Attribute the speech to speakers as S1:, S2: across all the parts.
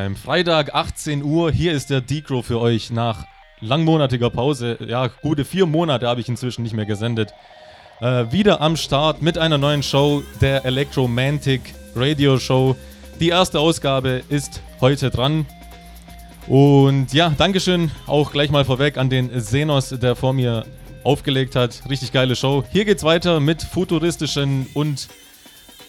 S1: Haustime. Freitag, 18 Uhr. Hier ist der Decro für euch nach langmonatiger Pause. Ja, gute vier Monate habe ich inzwischen nicht mehr gesendet. Äh, wieder am Start mit einer neuen Show, der Electromantic Radio Show. Die erste Ausgabe ist heute dran. Und ja, Dankeschön auch gleich mal vorweg an den Senos, der vor mir aufgelegt hat. Richtig geile Show. Hier geht's weiter mit futuristischen und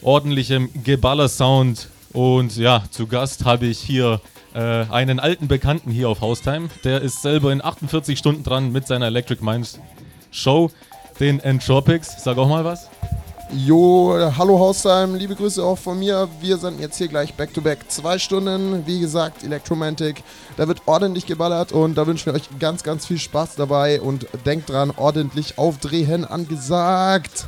S1: ordentlichem Geballer-Sound und ja, zu Gast habe ich hier äh, einen alten Bekannten hier auf Haustime. Der ist selber in 48 Stunden dran mit seiner Electric Minds Show, den Entropics. Sag auch mal was.
S2: Jo, hallo Haustime, liebe Grüße auch von mir. Wir sind jetzt hier gleich back to back zwei Stunden. Wie gesagt, Electromantic. Da wird ordentlich geballert und da wünschen wir euch ganz, ganz viel Spaß dabei und denkt dran, ordentlich aufdrehen angesagt.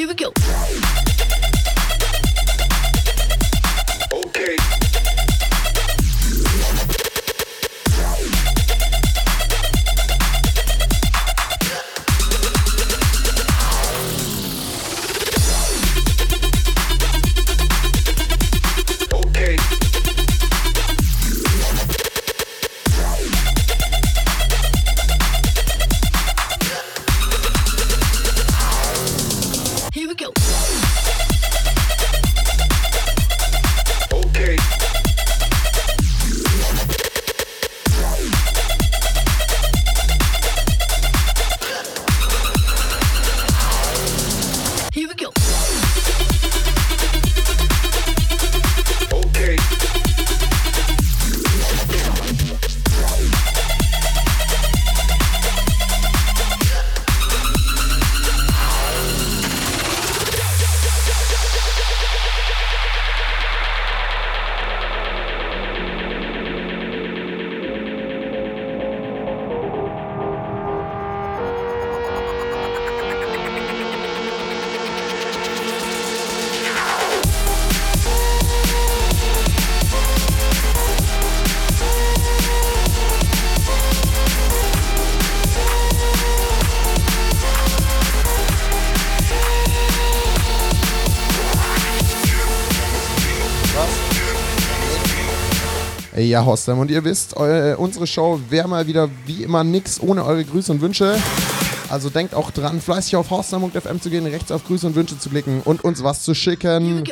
S2: Here we go.
S3: Ja, Hostem. Und ihr wisst, eu, unsere Show wäre mal wieder wie immer nix ohne eure Grüße und Wünsche. Also denkt auch dran, fleißig auf Hostem.fm zu gehen, rechts auf Grüße und Wünsche zu klicken und uns was zu schicken.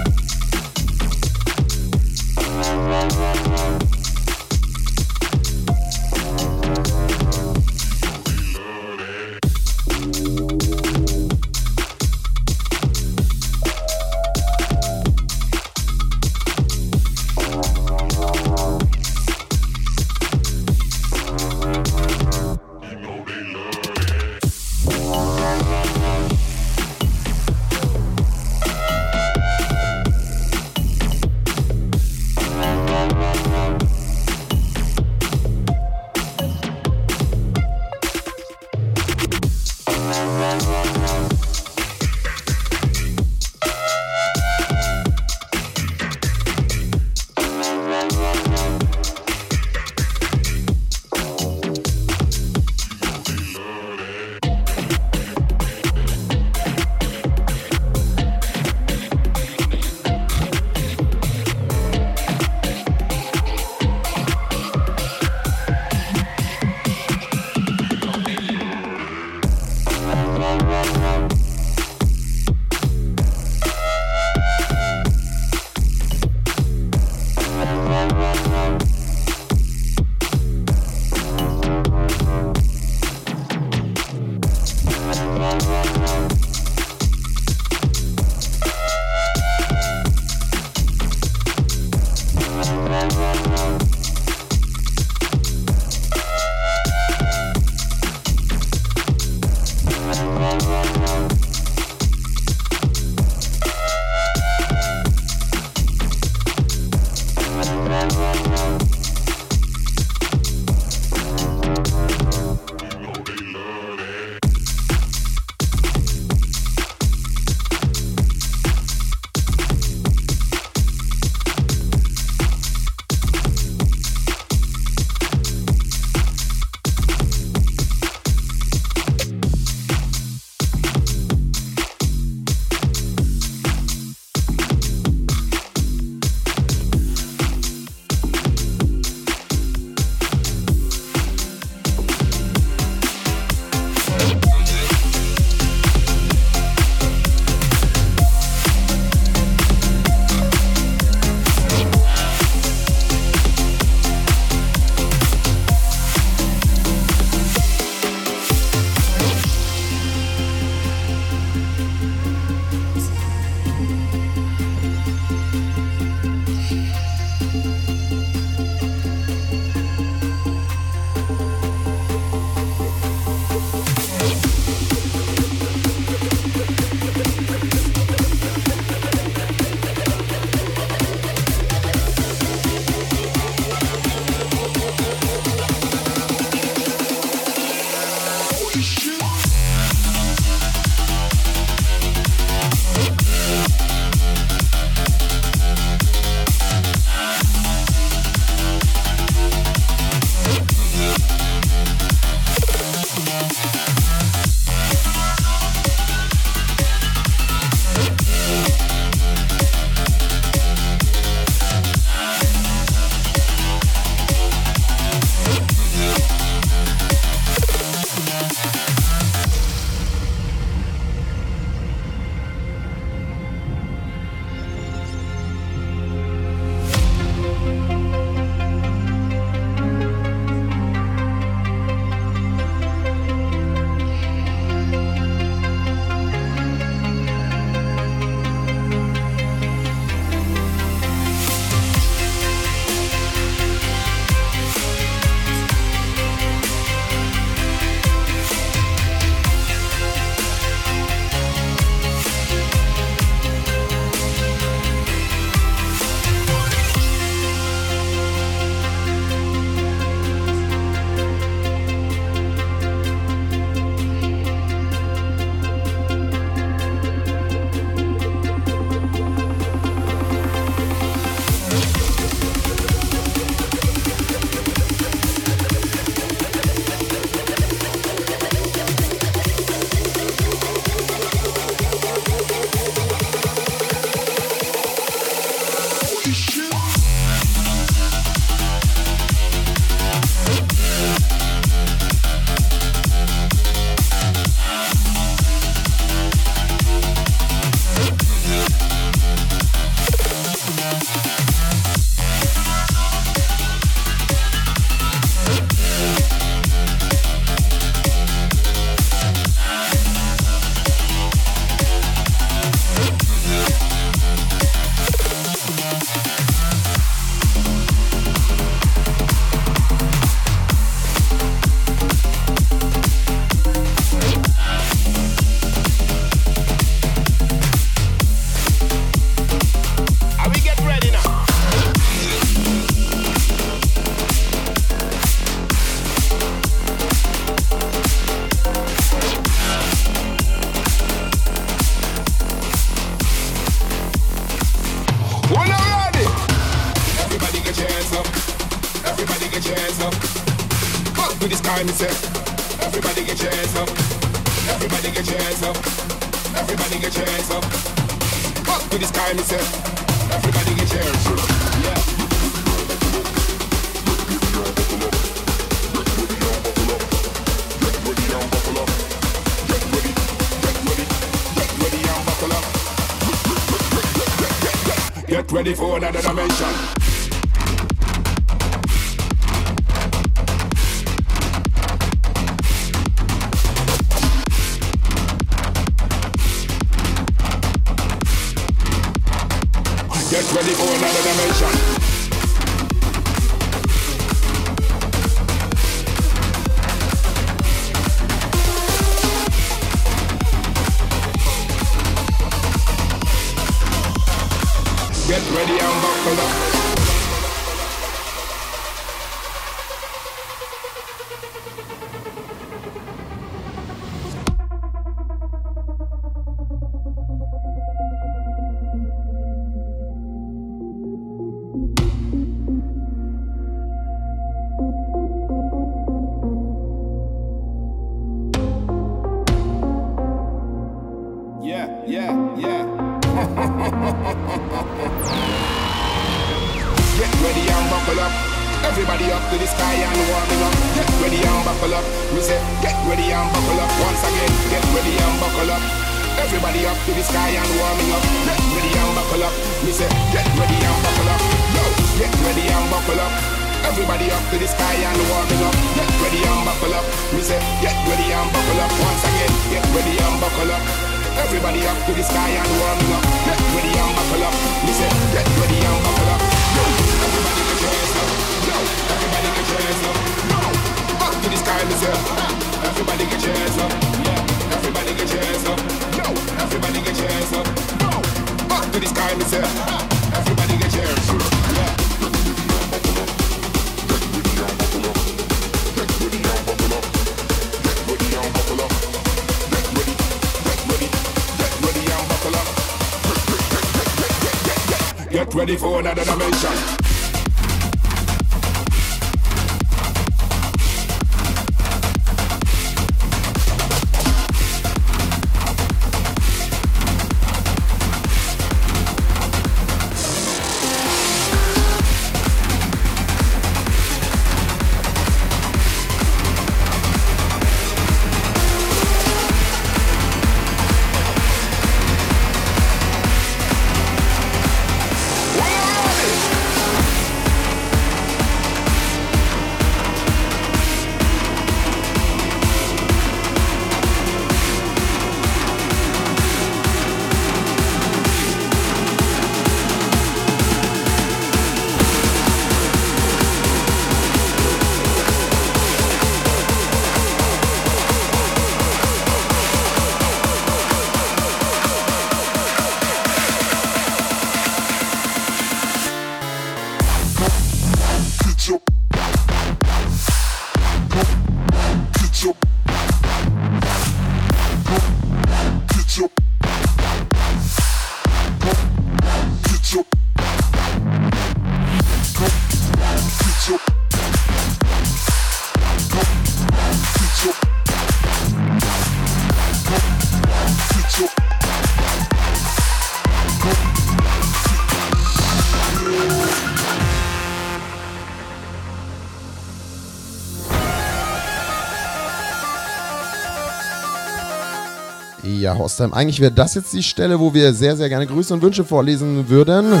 S3: Hostheim, eigentlich wäre das jetzt die Stelle, wo wir sehr, sehr gerne Grüße und Wünsche vorlesen würden.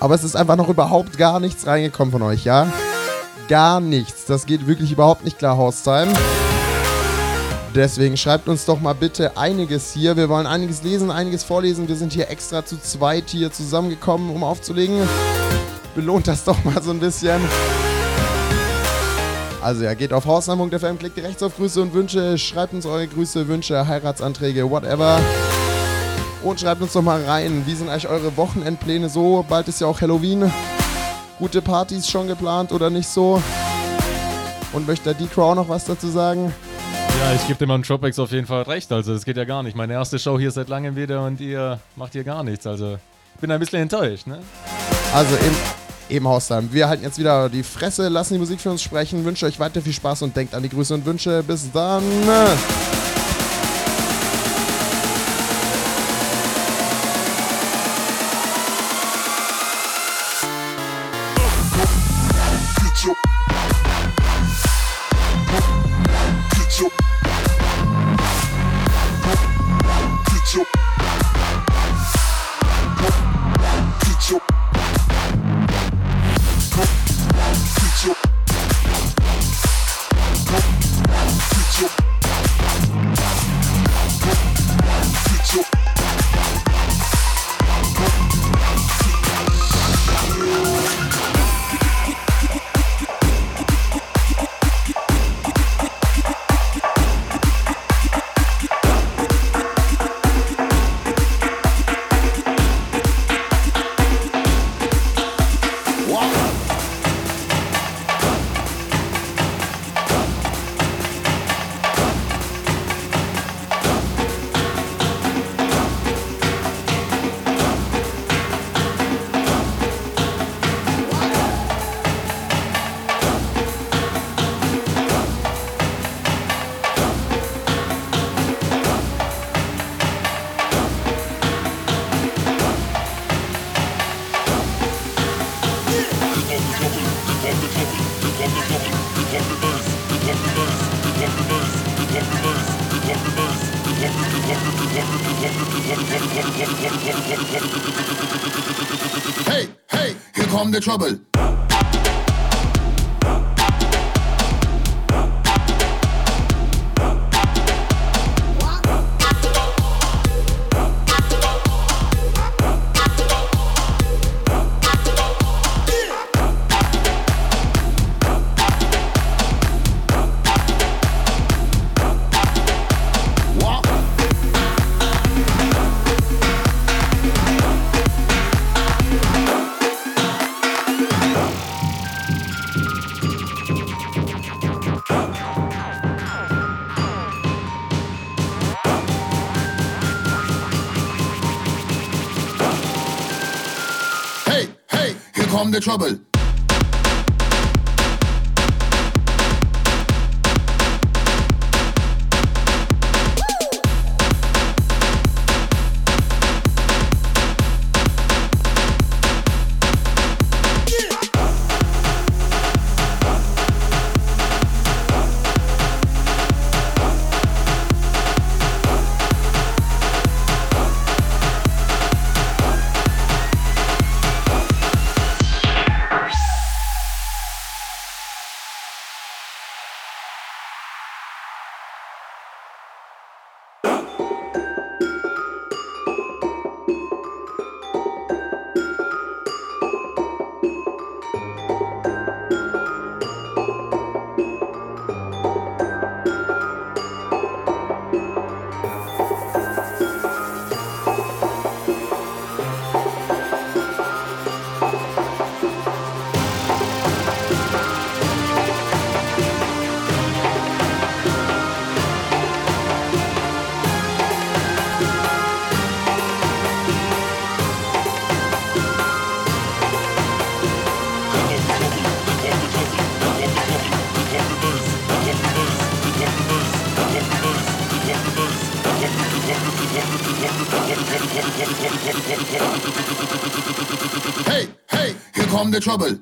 S3: Aber es ist einfach noch überhaupt gar nichts reingekommen von euch, ja? Gar nichts. Das geht wirklich überhaupt nicht klar, Hostheim. Deswegen schreibt uns doch mal bitte einiges hier. Wir wollen einiges lesen, einiges vorlesen. Wir sind hier extra zu zweit hier zusammengekommen, um aufzulegen. Belohnt das doch mal so ein bisschen. Also ja, geht auf hausnahme.fm, klickt rechts auf Grüße und Wünsche, schreibt uns eure Grüße, Wünsche, Heiratsanträge, whatever. Und schreibt uns doch mal rein, wie sind eigentlich eure Wochenendpläne so? Bald ist ja auch Halloween. Gute Partys schon geplant oder nicht so? Und möchte der D-Crow noch was dazu sagen?
S1: Ja, ich gebe dem an Tropex auf jeden Fall recht. Also, das geht ja gar nicht. Meine erste Show hier seit langem wieder und ihr macht hier gar nichts. Also, ich bin ein bisschen enttäuscht, ne?
S3: Also im, eben Haustime. Wir halten jetzt wieder die Fresse, lassen die Musik für uns sprechen, wünsche euch weiter viel Spaß und denkt an die Grüße und Wünsche. Bis dann.
S4: Trouble. The trouble. Trouble.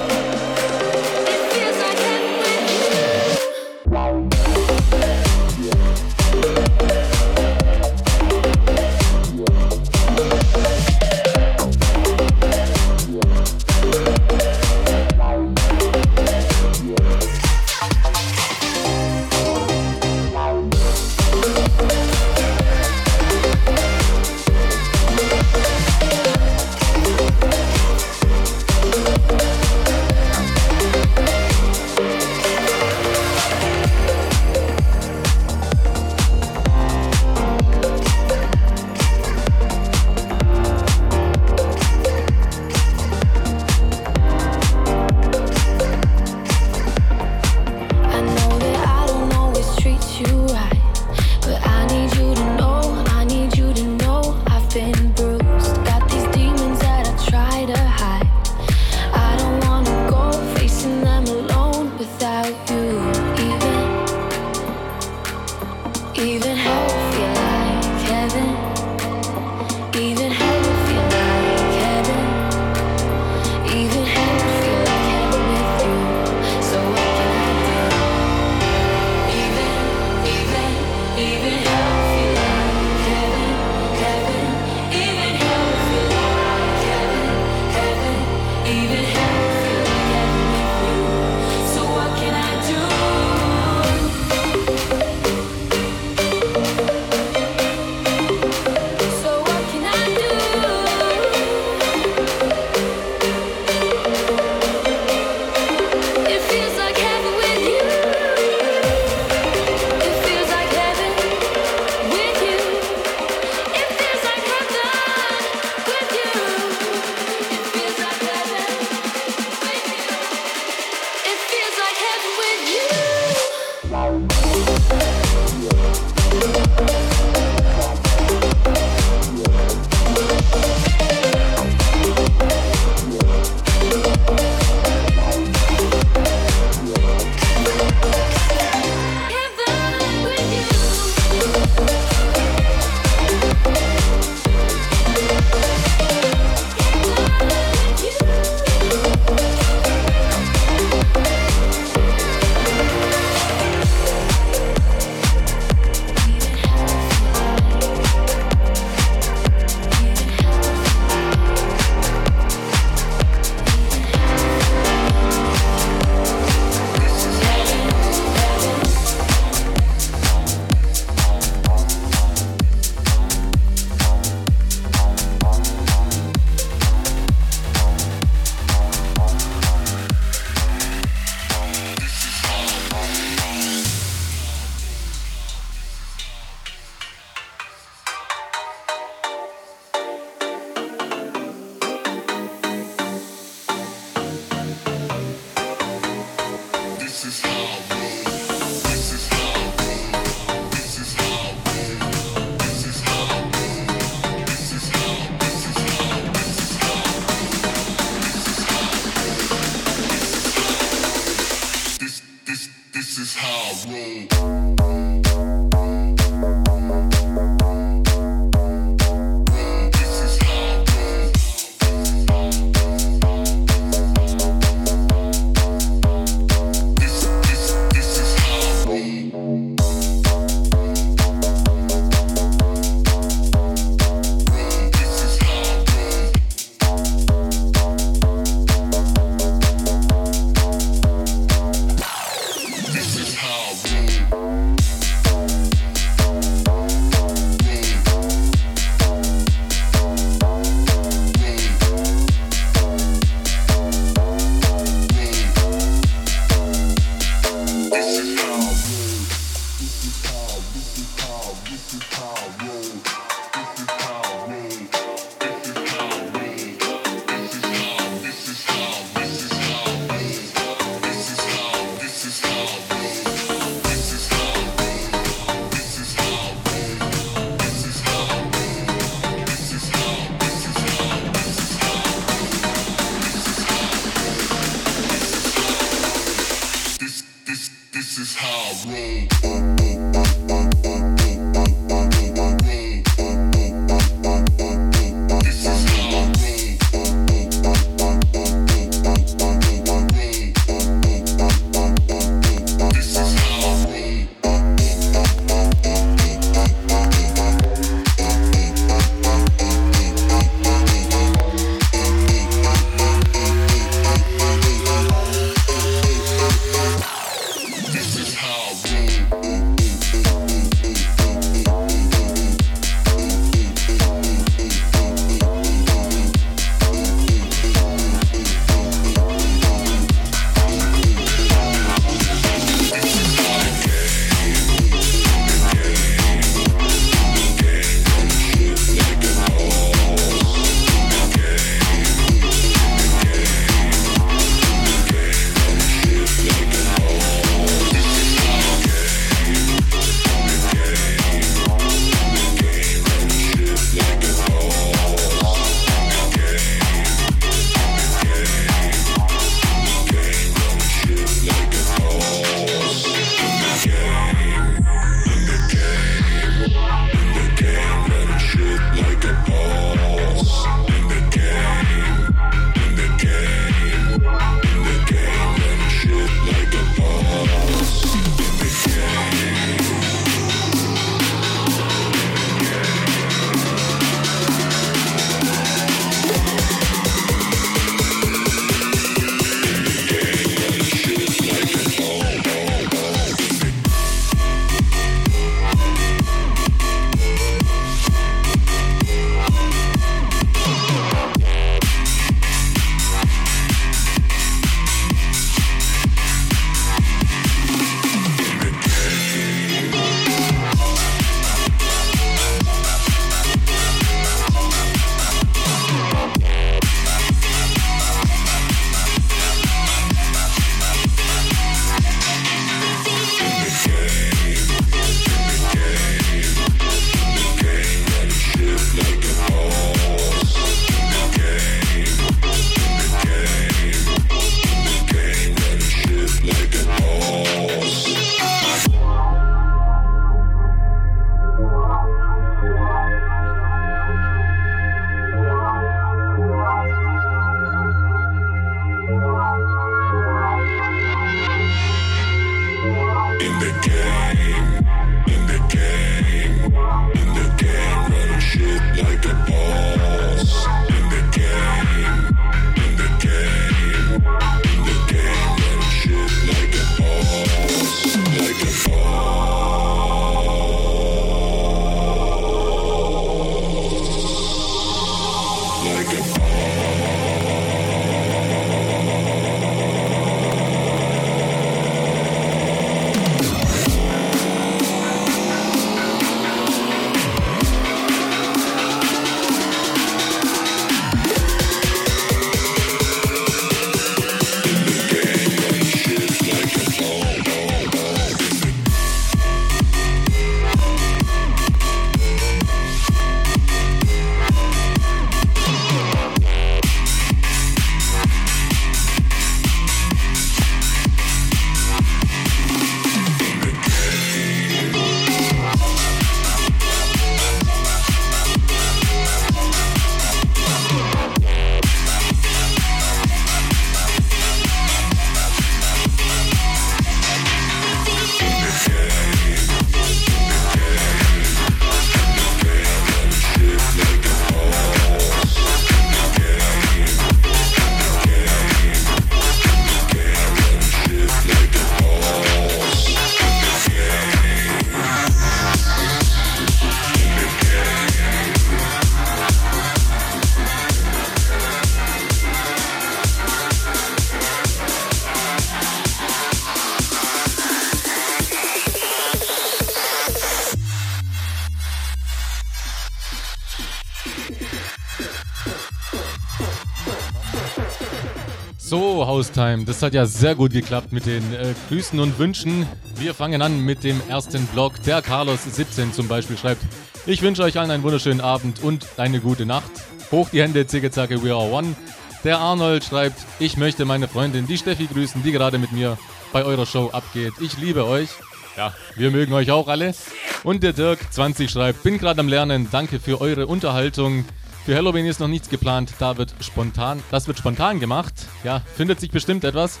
S1: Haustime, das hat ja sehr gut geklappt mit den äh, Grüßen und Wünschen. Wir fangen an mit dem ersten Blog. Der Carlos17 zum Beispiel schreibt: Ich wünsche euch allen einen wunderschönen Abend und eine gute Nacht. Hoch die Hände, zicke zacke, we are one. Der Arnold schreibt: Ich möchte meine Freundin, die Steffi, grüßen, die gerade mit mir bei eurer Show abgeht. Ich liebe euch. Ja, wir mögen euch auch alle. Und der Dirk20 schreibt: Bin gerade am Lernen, danke für eure Unterhaltung. Für Halloween ist noch nichts geplant, da wird spontan, das wird spontan gemacht. Ja, findet sich bestimmt etwas.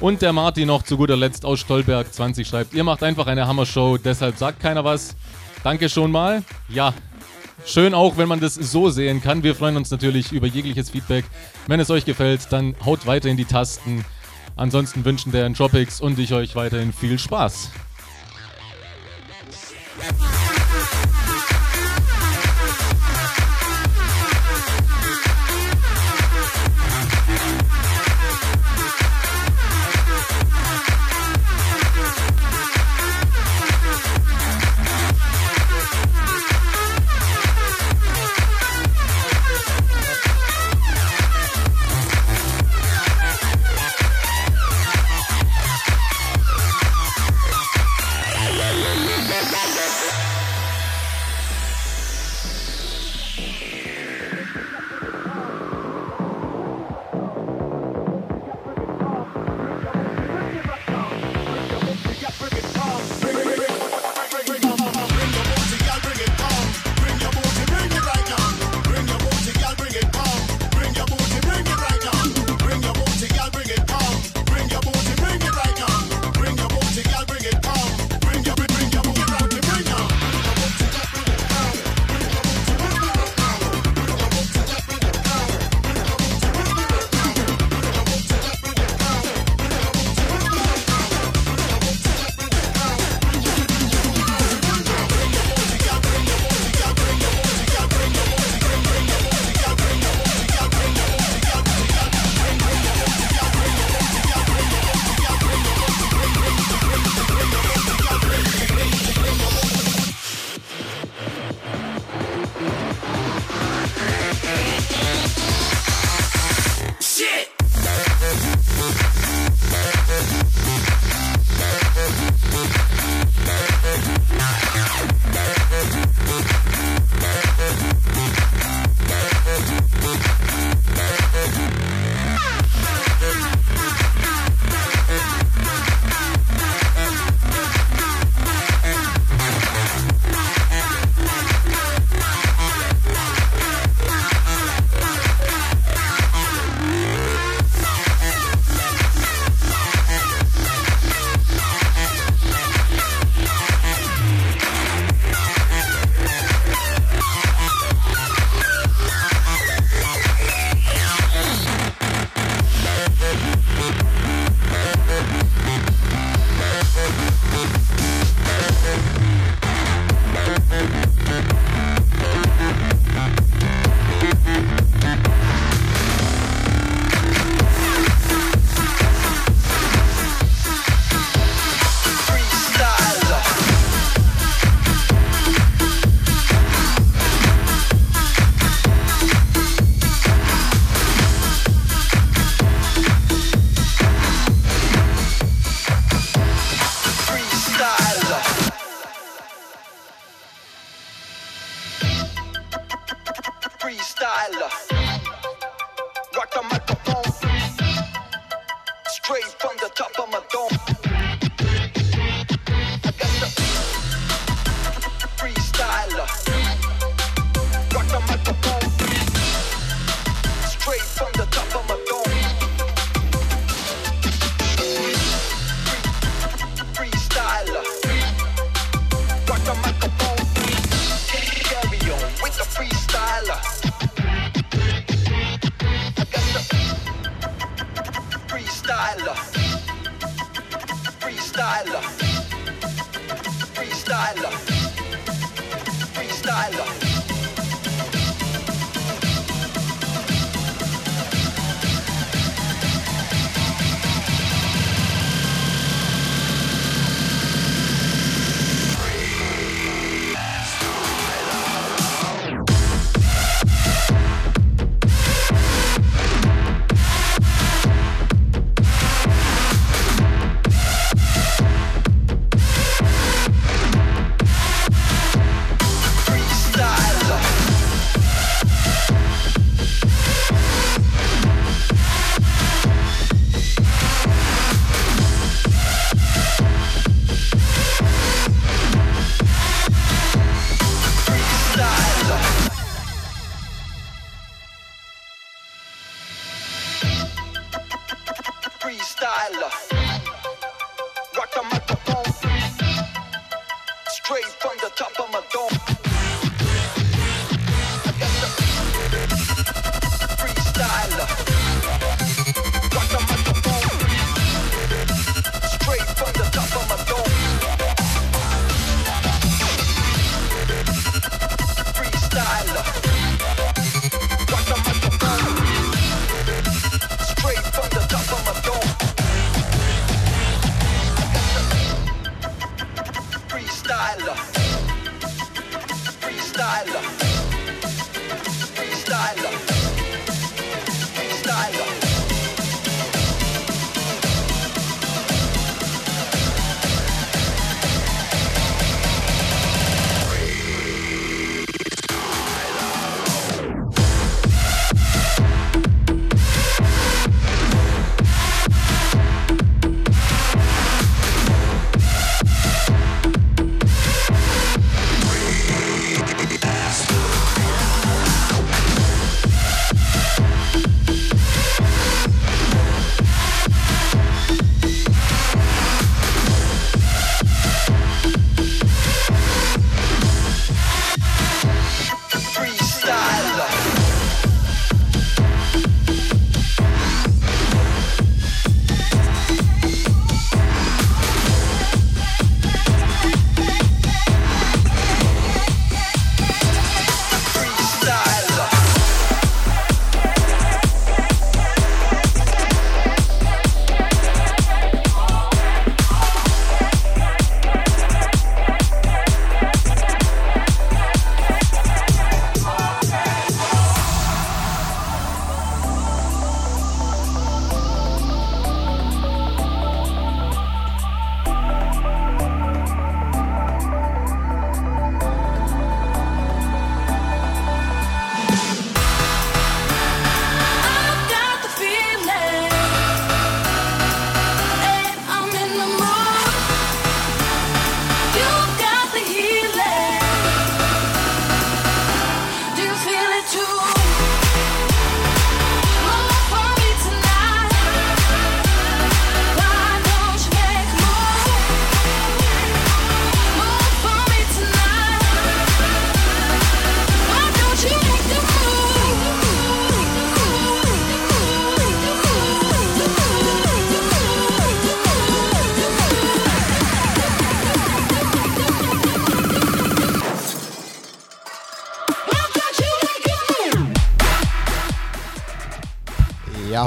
S1: Und der Martin noch zu guter Letzt aus Stolberg 20 schreibt, ihr macht einfach eine Hammer-Show, deshalb sagt keiner was. Danke schon mal. Ja, schön auch, wenn man das so sehen kann. Wir freuen uns natürlich über jegliches Feedback. Wenn es euch gefällt, dann haut weiter in die Tasten. Ansonsten wünschen der Entropics und ich euch weiterhin viel Spaß.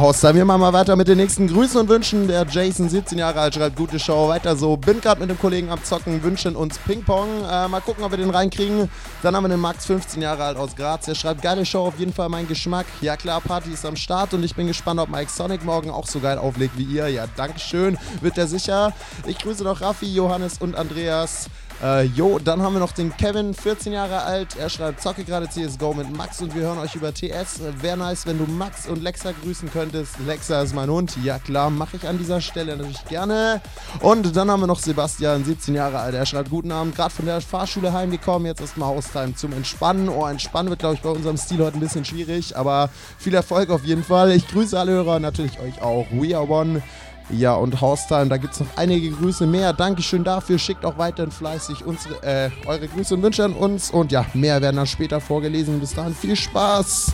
S3: Haustime. Wir machen mal weiter mit den nächsten Grüßen und Wünschen. Der Jason, 17 Jahre alt, schreibt gute Show. Weiter so. Bin gerade mit dem Kollegen am Zocken, wünschen uns Ping-Pong. Äh, mal gucken, ob wir den reinkriegen. Dann haben wir den Max, 15 Jahre alt aus Graz. Der schreibt geile Show, auf jeden Fall mein Geschmack. Ja klar, Party ist am Start und ich bin gespannt, ob Mike Sonic morgen auch so geil auflegt wie ihr. Ja, Dankeschön. Wird er sicher. Ich grüße noch Raffi, Johannes und Andreas. Äh, jo, dann haben wir noch den Kevin, 14 Jahre alt. Er schreibt, zocke gerade CSGO mit Max und wir hören euch über TS. Wäre nice, wenn du Max und Lexa grüßen könntest. Lexa ist mein Hund. Ja klar, mache ich an dieser Stelle natürlich gerne. Und dann haben wir noch Sebastian, 17 Jahre alt. Er schreibt, guten Abend, gerade von der Fahrschule heimgekommen. Jetzt erstmal Haustime zum Entspannen. Oh, Entspannen wird, glaube ich, bei unserem Stil heute ein bisschen schwierig. Aber viel Erfolg auf jeden Fall. Ich grüße alle Hörer, natürlich euch auch. We are one. Ja, und Haustime, da gibt es noch einige Grüße mehr. Dankeschön dafür. Schickt auch weiterhin fleißig unsere, äh, eure Grüße und Wünsche an uns. Und ja, mehr werden dann später vorgelesen. Bis dahin viel Spaß.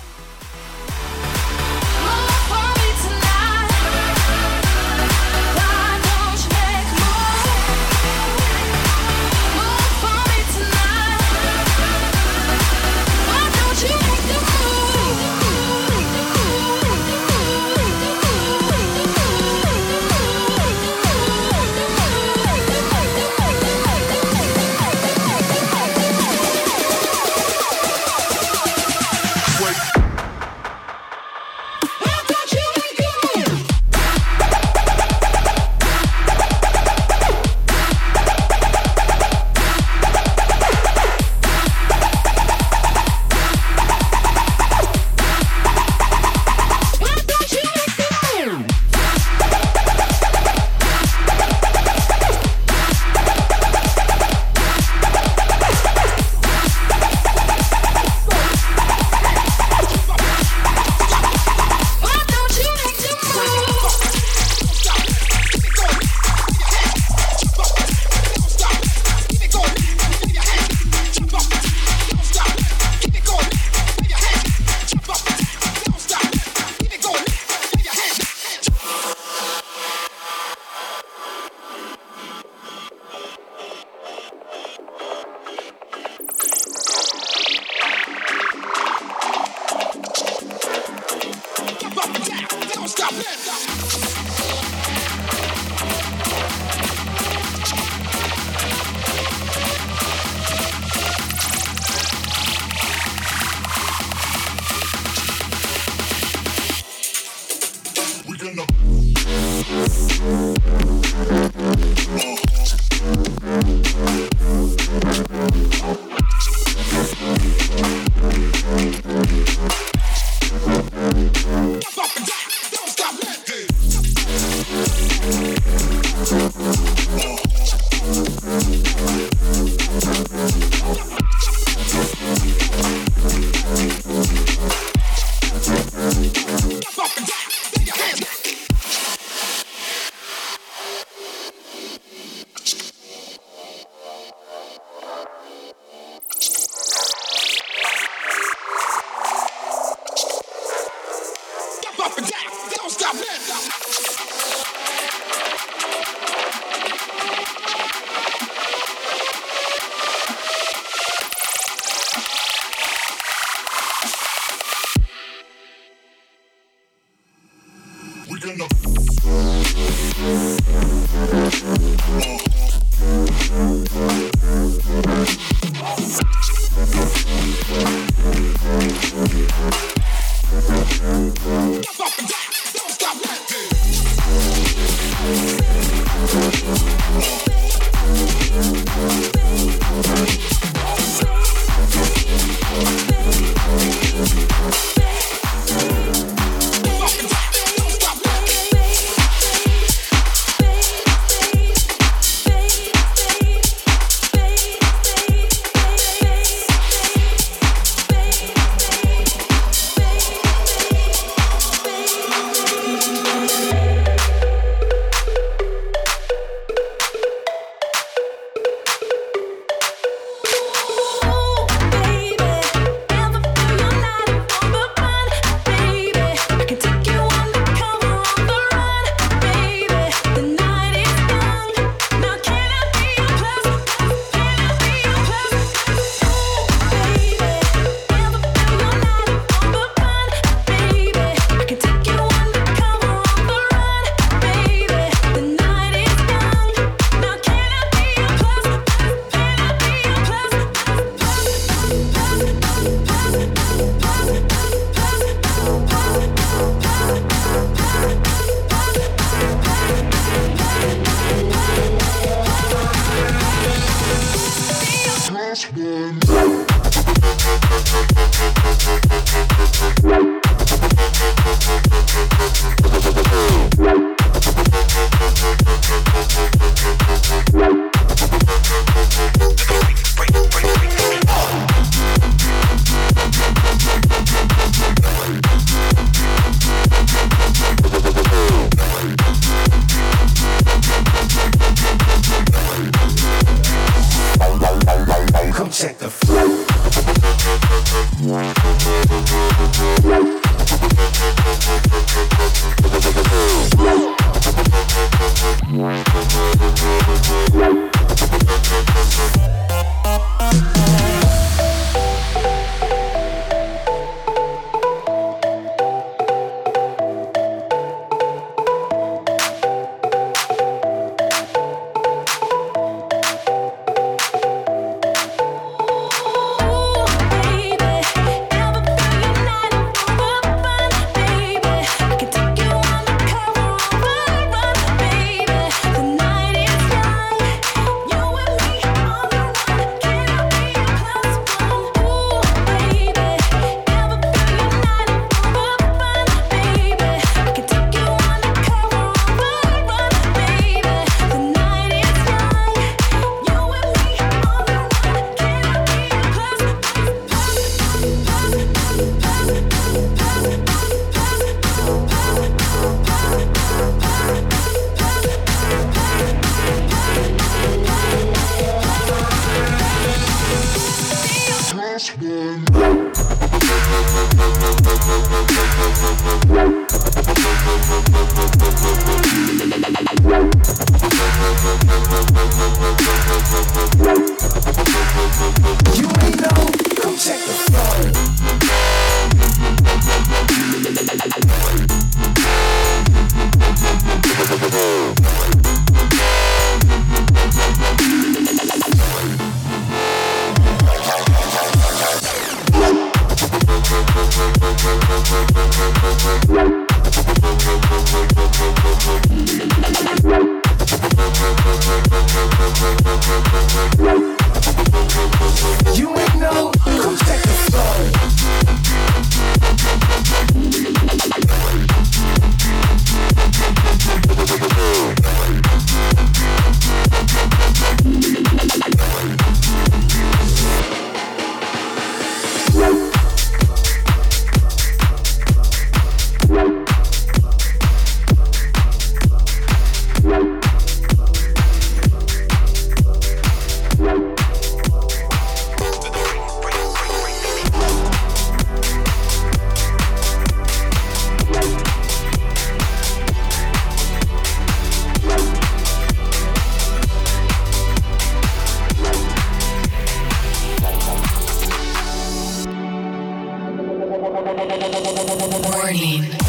S5: Warning.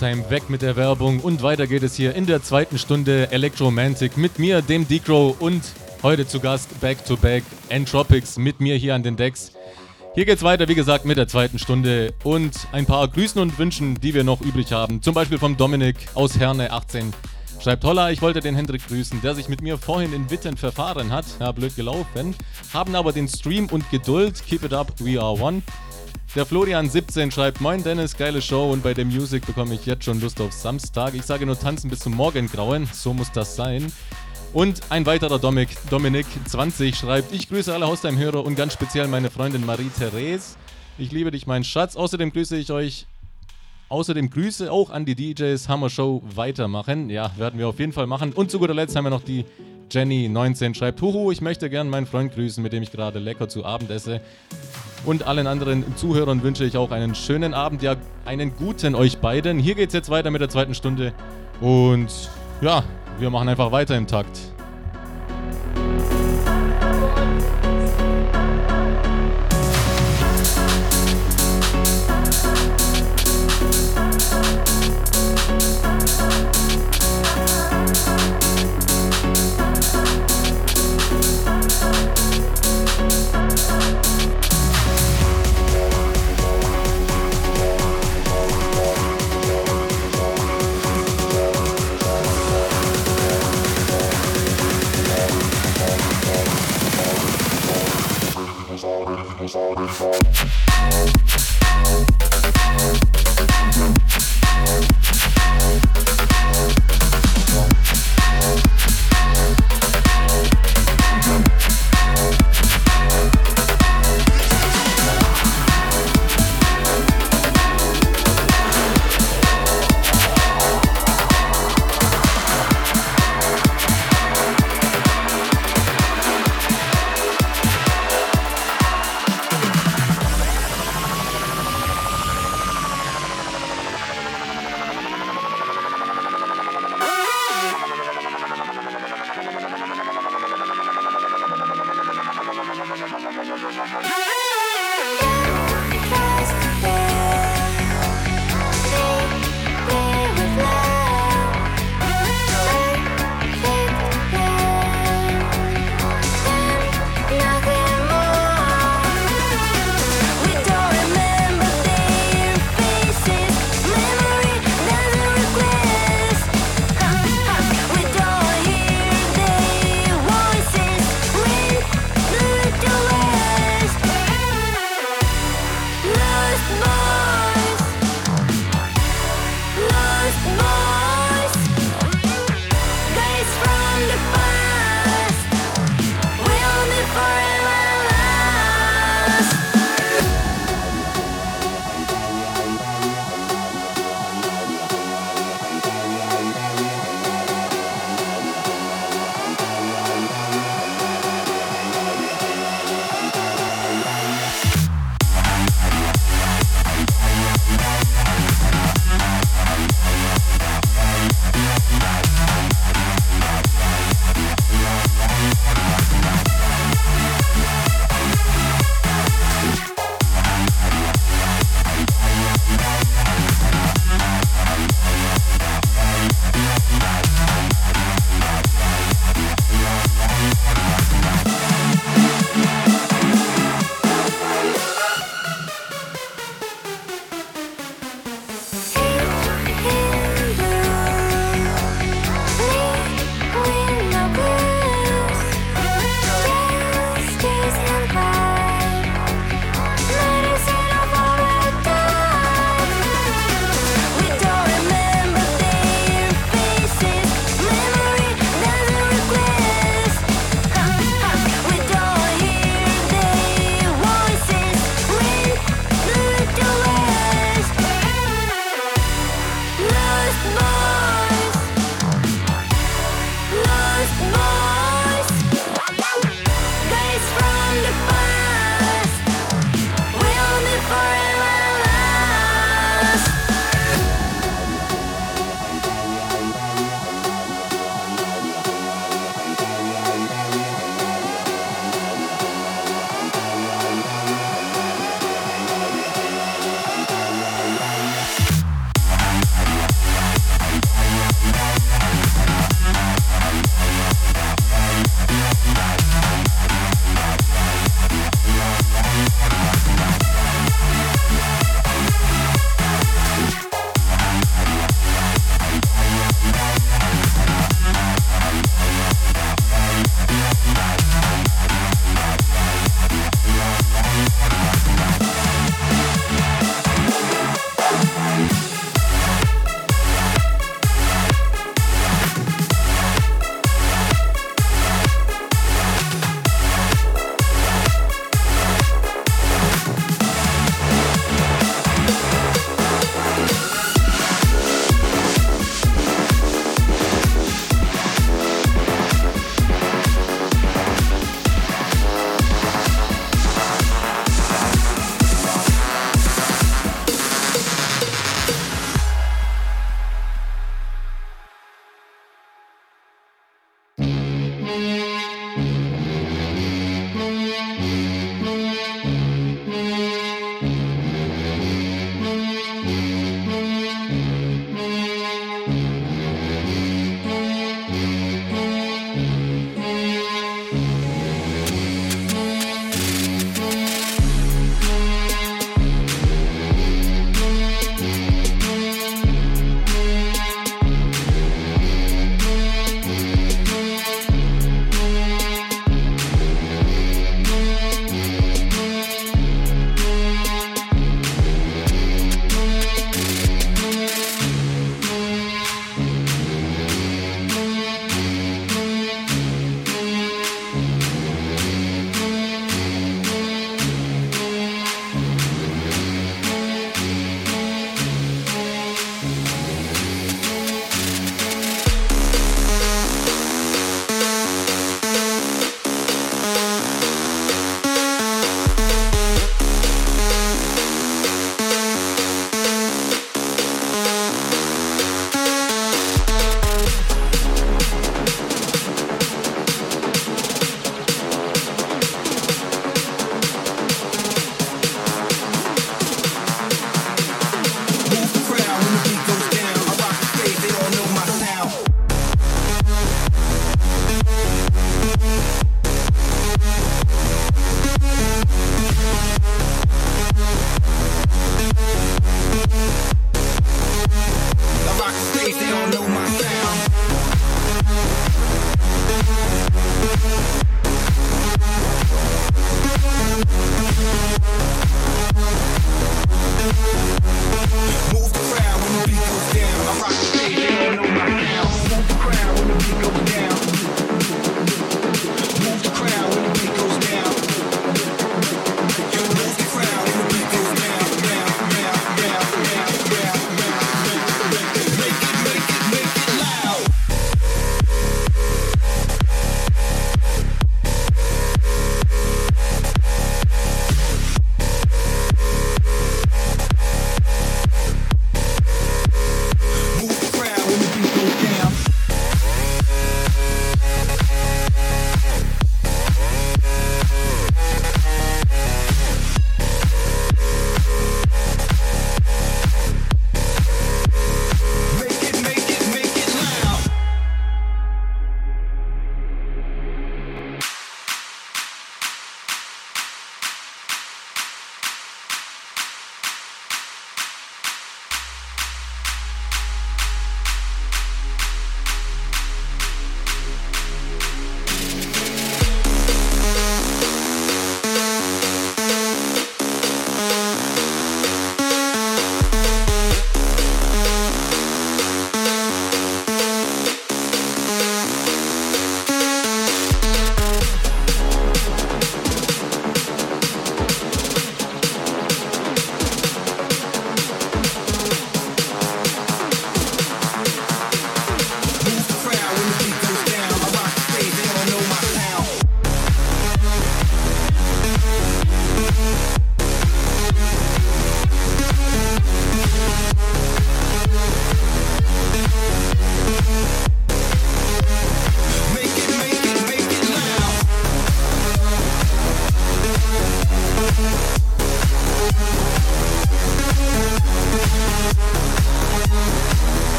S1: Haustime weg mit der Werbung und weiter geht es hier in der zweiten Stunde Electromantic mit mir, dem Decro und heute zu Gast Back to Back Entropics mit mir hier an den Decks. Hier geht's weiter, wie gesagt, mit der zweiten Stunde und ein paar Grüßen und Wünschen, die wir noch übrig haben. Zum Beispiel vom Dominik aus Herne 18. Schreibt Holla, ich wollte den Hendrik grüßen, der sich mit mir vorhin in Witten verfahren hat. Ja, blöd gelaufen. Haben aber den Stream und Geduld. Keep it up, we are one. Der Florian17 schreibt: Moin Dennis, geile Show und bei der Music bekomme ich jetzt schon Lust auf Samstag. Ich sage nur tanzen bis zum Morgengrauen, so muss das sein. Und ein weiterer Dominik, Dominik20 schreibt: Ich grüße alle Haustime-Hörer und ganz speziell meine Freundin Marie-Therese. Ich liebe dich, mein Schatz. Außerdem grüße ich euch. Außerdem Grüße auch an die DJs. Hammer Show weitermachen. Ja, werden wir auf jeden Fall machen. Und zu guter Letzt haben wir noch die Jenny19 schreibt: Huhu, ich möchte gern meinen Freund grüßen, mit dem ich gerade lecker zu Abend esse. Und allen anderen Zuhörern wünsche ich auch einen schönen Abend, ja, einen guten euch beiden. Hier geht es jetzt weiter mit der zweiten Stunde. Und ja, wir machen einfach weiter im Takt.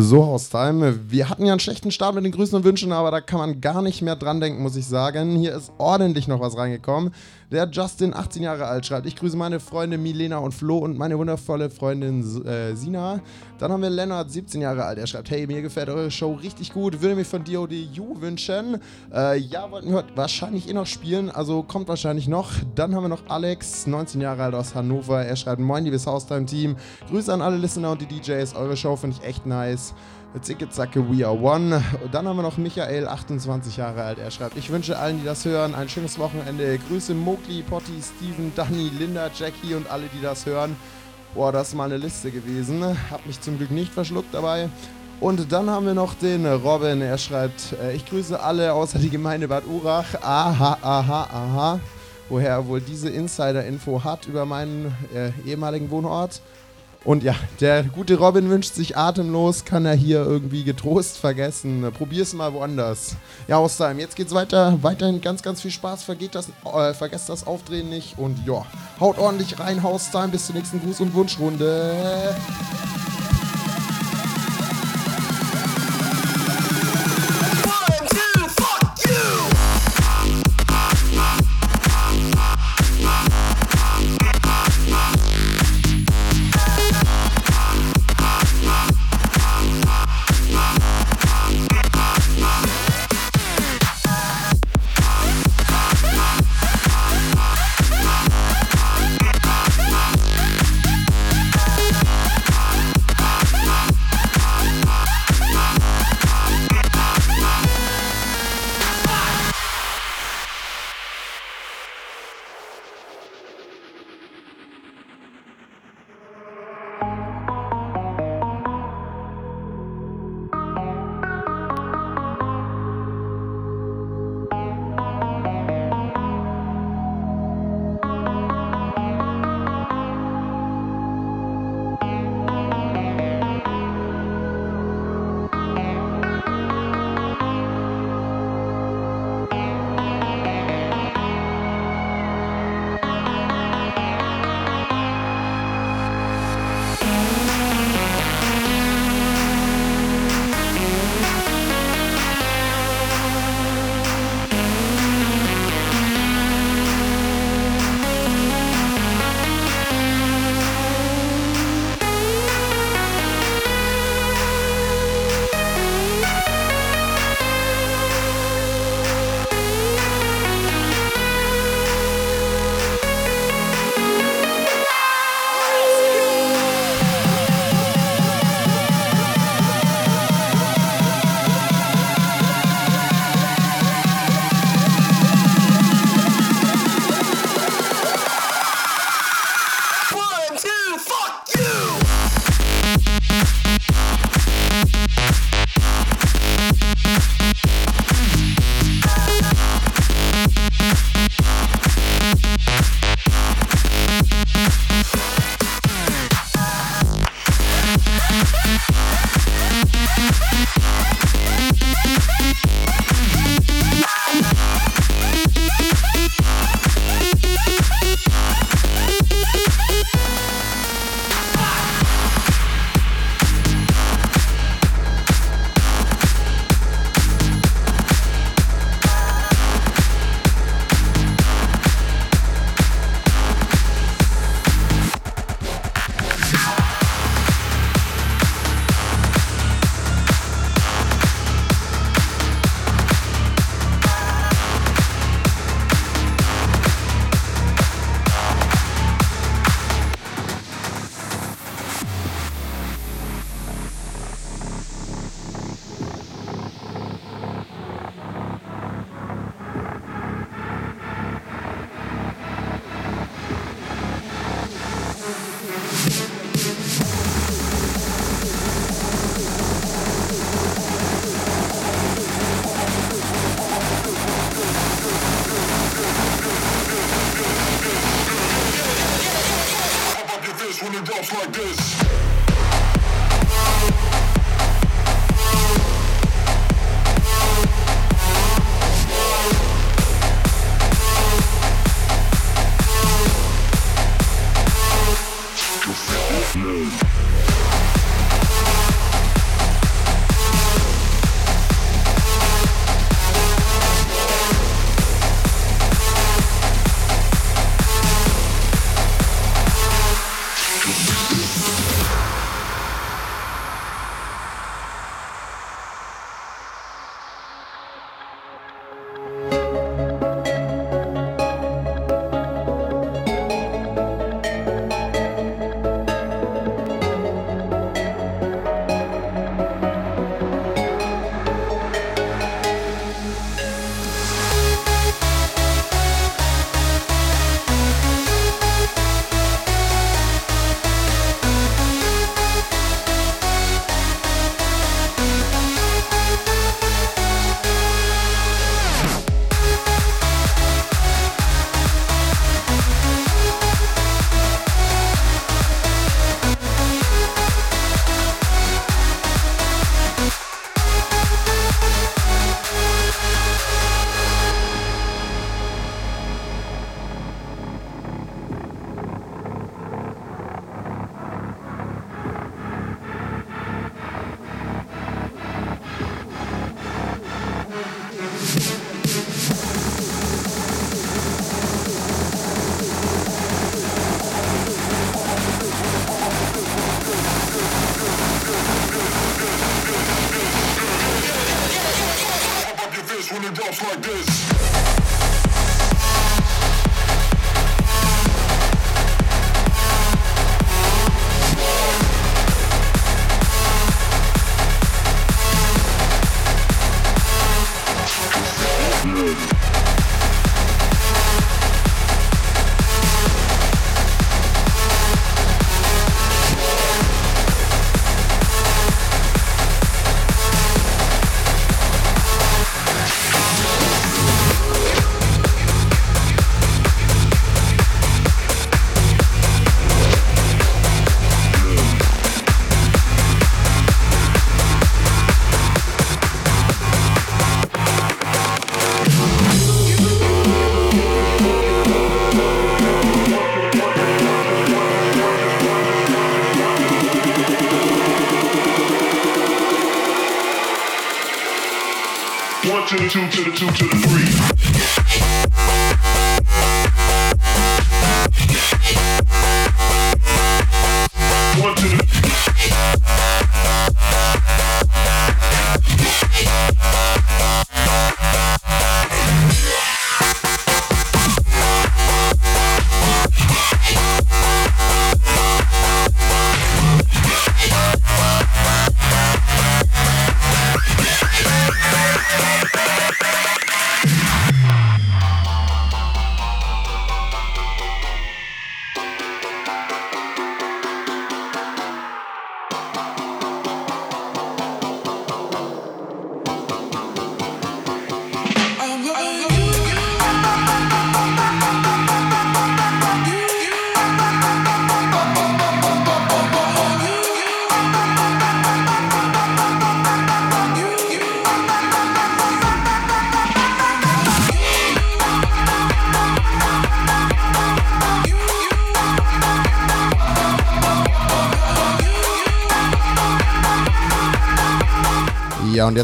S3: So, Haustime. Wir hatten ja einen schlechten Start mit den Grüßen und Wünschen, aber da kann man gar nicht mehr dran denken, muss ich sagen. Hier ist ordentlich noch was reingekommen. Der Justin, 18 Jahre alt, schreibt: Ich grüße meine Freunde Milena und Flo und meine wundervolle Freundin äh, Sina. Dann haben wir Lennart, 17 Jahre alt. Er schreibt: Hey, mir gefällt eure Show richtig gut. Würde mir von DODU wünschen. Äh, ja, wollten wir wahrscheinlich eh noch spielen, also kommt wahrscheinlich noch. Dann haben wir noch Alex, 19 Jahre alt aus Hannover. Er schreibt: Moin, liebes Haustime-Team. Grüße an alle Listener und die DJs. Eure Show finde ich echt nice. Zicke Zacke, we are one. Und dann haben wir noch Michael, 28 Jahre alt. Er schreibt, ich wünsche allen, die das hören, ein schönes Wochenende. Grüße Mowgli, Potti, Steven, Danny, Linda, Jackie und alle, die das hören. Boah, das ist mal eine Liste gewesen. Hab mich zum Glück nicht verschluckt dabei. Und dann haben wir noch den Robin. Er schreibt, äh, ich grüße alle außer die Gemeinde Bad Urach. Aha, aha, aha. Woher er wohl diese Insider-Info hat über meinen äh, ehemaligen Wohnort. Und ja, der gute Robin wünscht sich atemlos, kann er hier irgendwie getrost vergessen. Probier's mal woanders. Ja, Ostheim, jetzt geht's weiter. Weiterhin ganz, ganz viel Spaß. Vergeht das, äh, vergesst das Aufdrehen nicht. Und ja, haut ordentlich rein, Haustime. Bis zur nächsten Gruß- und Wunschrunde.
S6: off like this.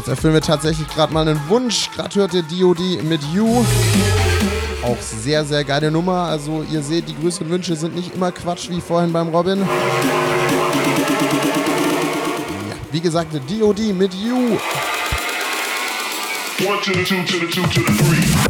S3: Erfüllen wir tatsächlich gerade mal einen Wunsch. Gerade hört ihr DOD mit You. Auch sehr, sehr geile Nummer. Also ihr seht, die größeren Wünsche sind nicht immer Quatsch wie vorhin beim Robin. Ja, wie gesagt, DOD mit You.
S6: one two the two to the three.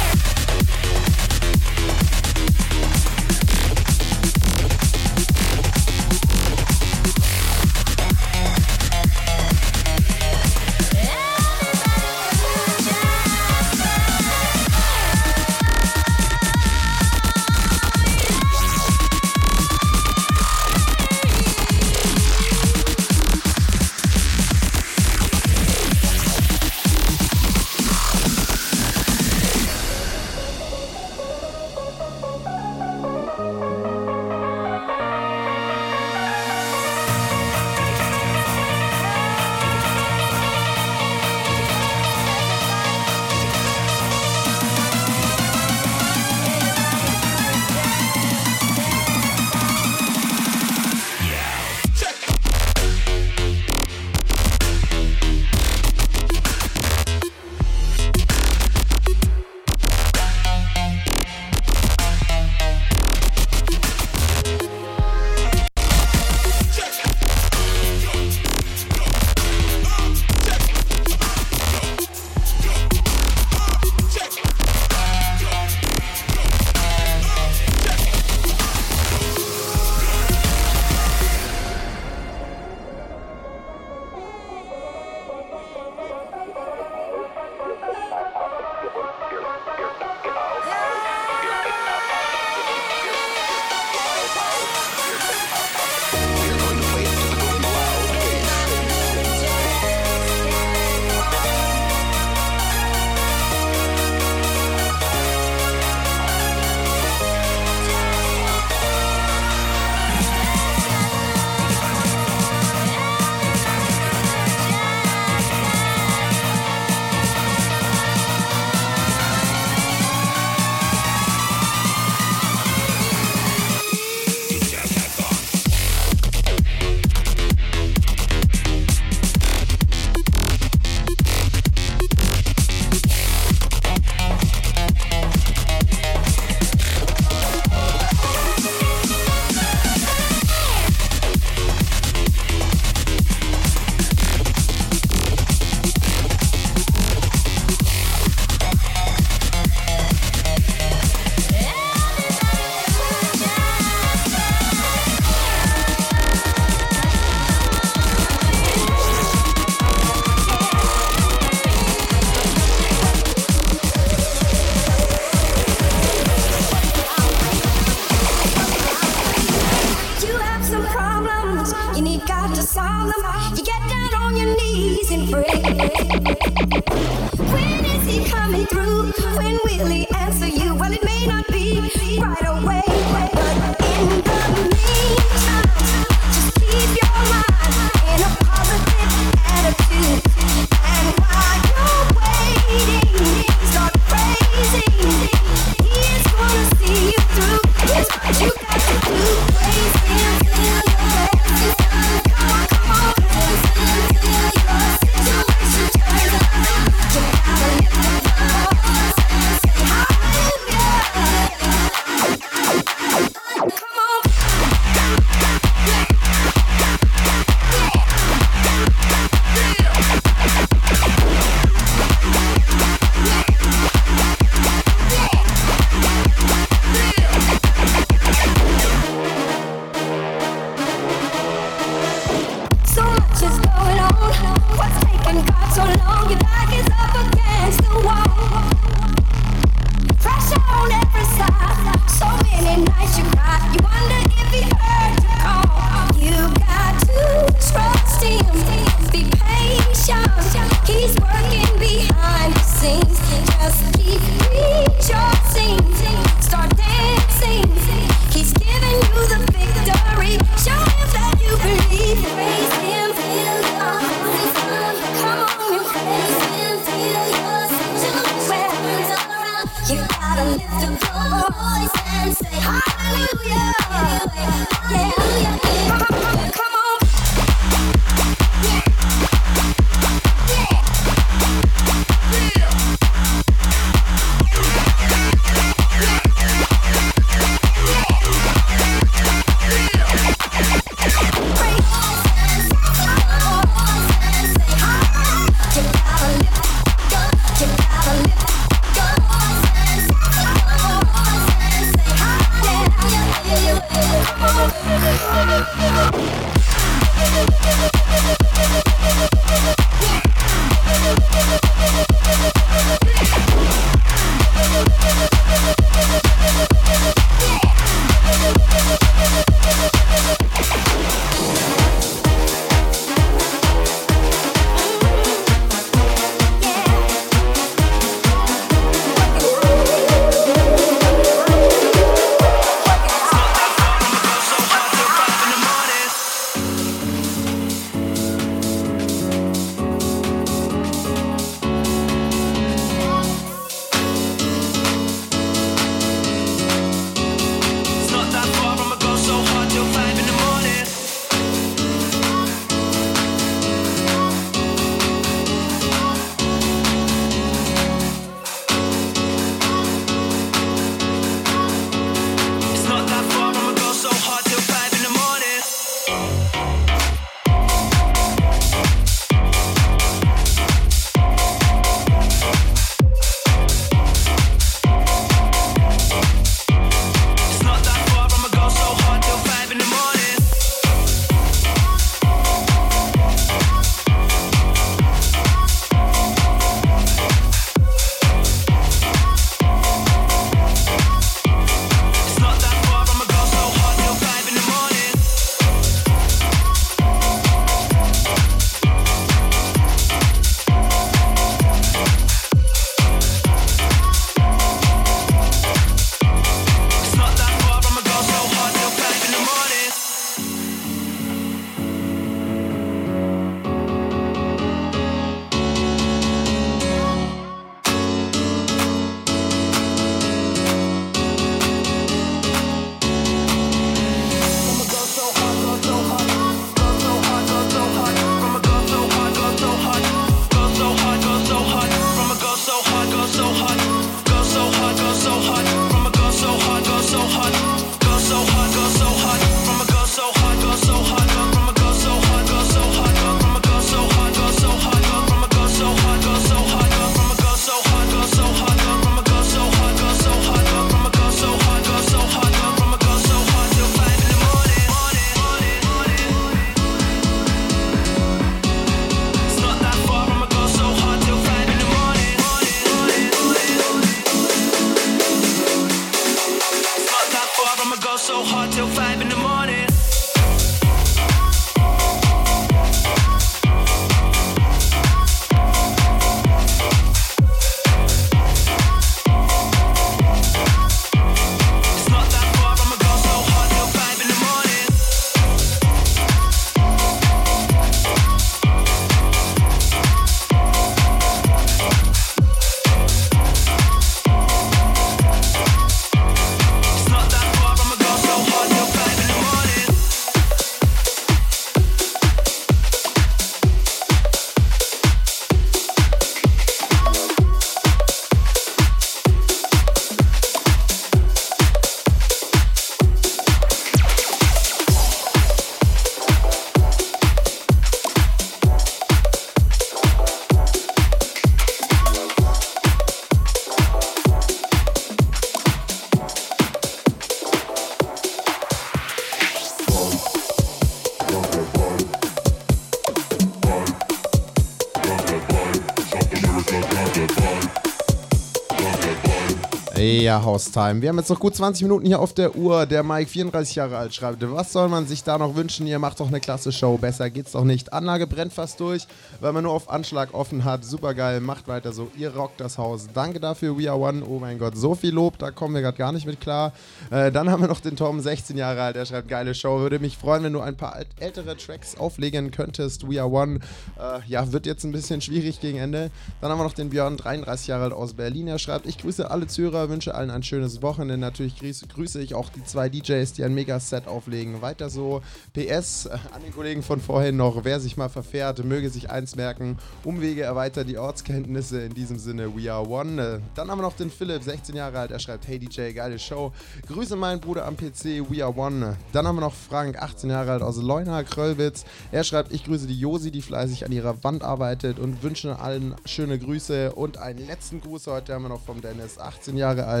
S3: Ja, Haustime. Wir haben jetzt noch gut 20 Minuten hier auf der Uhr. Der Mike, 34 Jahre alt, schreibt, was soll man sich da noch wünschen? Ihr macht doch eine klasse Show. Besser geht's doch nicht. Anlage brennt fast durch, weil man nur auf Anschlag offen hat. Super geil, macht weiter so. Ihr rockt das Haus. Danke dafür, We Are One. Oh mein Gott, so viel Lob, da kommen wir gerade gar nicht mit klar. Äh, dann haben wir noch den Tom, 16 Jahre alt. Der schreibt, geile Show. Würde mich freuen, wenn du ein paar ältere Tracks auflegen könntest. We Are One. Äh, ja, wird jetzt ein bisschen schwierig gegen Ende. Dann haben wir noch den Björn, 33 Jahre alt aus Berlin. Er schreibt, ich grüße alle Zuhörer, wünsche allen ein schönes Wochenende. Natürlich grüße, ich auch die zwei DJs, die ein Mega-Set auflegen. Weiter so. PS äh, an den Kollegen von vorhin noch, wer sich mal verfährt, möge sich eins merken. Umwege erweitert die Ortskenntnisse. In diesem Sinne, we are one. Äh, dann haben wir noch den Philipp, 16 Jahre alt. Er schreibt, hey DJ, geile Show. Grüße meinen Bruder am PC, we are one. Dann haben wir noch Frank, 18 Jahre alt aus Leuna, Kröllwitz. Er schreibt, ich grüße die Josi, die fleißig an ihrer Wand arbeitet und wünsche allen schöne Grüße. Und einen letzten Gruß heute haben wir noch vom Dennis, 18 Jahre alt.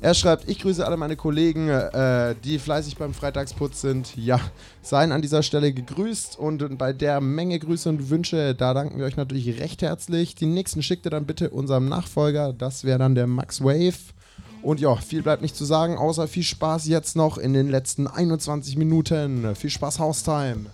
S3: Er schreibt, ich grüße alle meine Kollegen, äh, die fleißig beim Freitagsputz sind. Ja, seien an dieser Stelle gegrüßt und bei der Menge Grüße und Wünsche, da danken wir euch natürlich recht herzlich. Die nächsten schickt ihr dann bitte unserem Nachfolger, das wäre dann der Max Wave. Und ja, viel bleibt nicht zu sagen, außer viel Spaß jetzt noch in den letzten 21 Minuten. Viel Spaß, Haustime.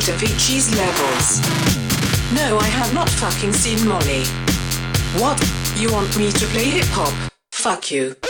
S5: Least it's Avicii's levels. No, I have not fucking seen Molly. What? You want me to play hip hop? Fuck you.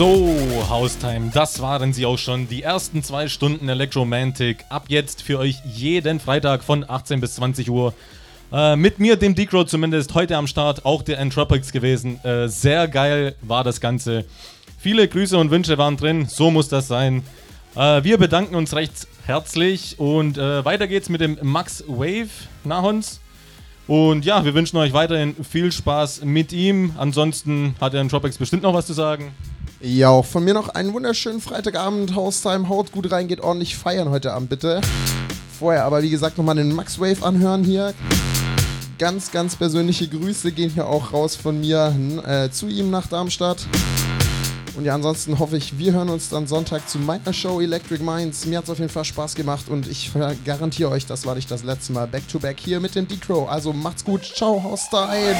S1: So, Haustime, das waren sie auch schon. Die ersten zwei Stunden Electromantic. Ab jetzt für euch jeden Freitag von 18 bis 20 Uhr. Äh, mit mir, dem Decro zumindest, heute am Start, auch der Entropics gewesen. Äh, sehr geil war das Ganze. Viele Grüße und Wünsche waren drin, so muss das sein. Äh, wir bedanken uns recht herzlich und äh, weiter geht's mit dem Max Wave nach uns. Und ja, wir wünschen euch weiterhin viel Spaß mit ihm. Ansonsten hat der Entropics bestimmt noch was zu sagen.
S3: Ja, auch von mir noch einen wunderschönen Freitagabend. Haustime, haut gut rein, geht ordentlich feiern heute Abend, bitte. Vorher aber, wie gesagt, nochmal den Max Wave anhören hier. Ganz, ganz persönliche Grüße gehen hier auch raus von mir äh, zu ihm nach Darmstadt. Und ja, ansonsten hoffe ich, wir hören uns dann Sonntag zu meiner Show Electric Minds. Mir hat es auf jeden Fall Spaß gemacht und ich garantiere euch, das war nicht das letzte Mal. Back to back hier mit dem D-Crow. Also macht's gut. Ciao, Haustime.